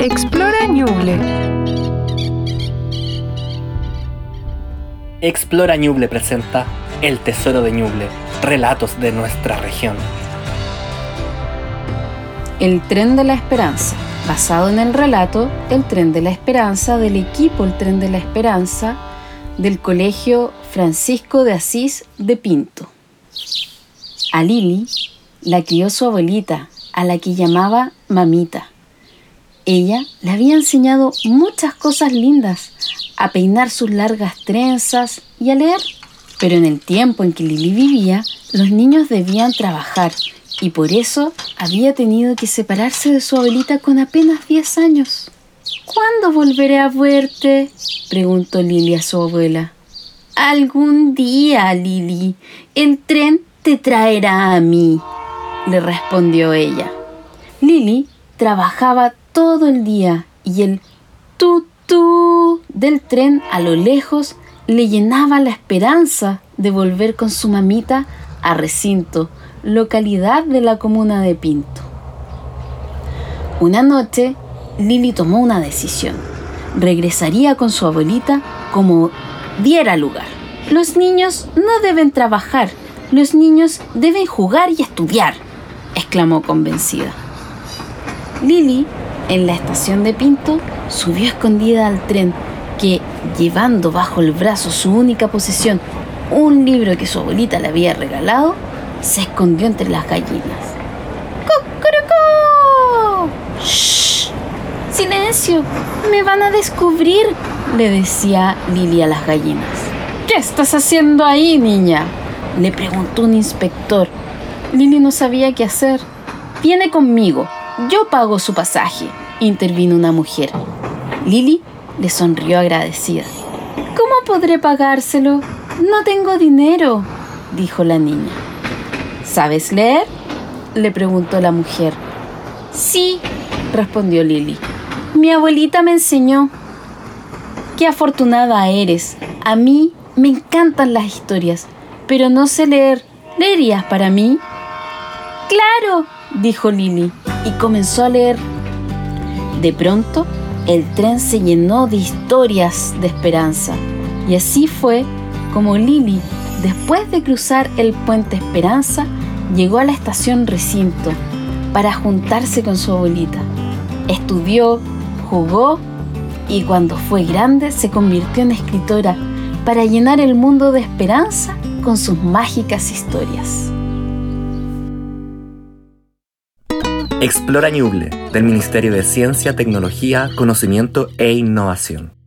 Explora Ñuble. Explora Ñuble presenta El Tesoro de Ñuble, relatos de nuestra región. El tren de la esperanza, basado en el relato El tren de la esperanza del equipo El tren de la esperanza del Colegio Francisco de Asís de Pinto. A Lili la crió su abuelita, a la que llamaba mamita. Ella le había enseñado muchas cosas lindas, a peinar sus largas trenzas y a leer. Pero en el tiempo en que Lili vivía, los niños debían trabajar y por eso había tenido que separarse de su abuelita con apenas 10 años. ¿Cuándo volveré a verte? preguntó Lili a su abuela. Algún día, Lili. El tren te traerá a mí, le respondió ella. Lili trabajaba todo el día y el tutú del tren a lo lejos le llenaba la esperanza de volver con su mamita a Recinto, localidad de la comuna de Pinto. Una noche, Lili tomó una decisión. Regresaría con su abuelita como diera lugar. Los niños no deben trabajar, los niños deben jugar y estudiar, exclamó convencida. Lili, en la estación de Pinto, subió escondida al tren que, llevando bajo el brazo su única posesión, un libro que su abuelita le había regalado, se escondió entre las gallinas. ¡Cucurucú! ¡Shh! ¡Silencio! ¡Me van a descubrir! le decía Lili a las gallinas. ¿Qué estás haciendo ahí, niña? le preguntó un inspector. Lili no sabía qué hacer. Viene conmigo, yo pago su pasaje, intervino una mujer. Lili le sonrió agradecida. ¿Cómo podré pagárselo? No tengo dinero, dijo la niña. ¿Sabes leer? le preguntó la mujer. Sí, respondió Lili. Mi abuelita me enseñó. Qué afortunada eres. A mí me encantan las historias, pero no sé leer. ¿Leerías para mí? Claro, dijo Lili y comenzó a leer. De pronto, el tren se llenó de historias de esperanza. Y así fue como Lili, después de cruzar el puente Esperanza, llegó a la estación Recinto para juntarse con su abuelita. Estudió, jugó y cuando fue grande se convirtió en escritora para llenar el mundo de esperanza con sus mágicas historias. Explora Ñuble, del Ministerio de Ciencia, Tecnología, Conocimiento e Innovación.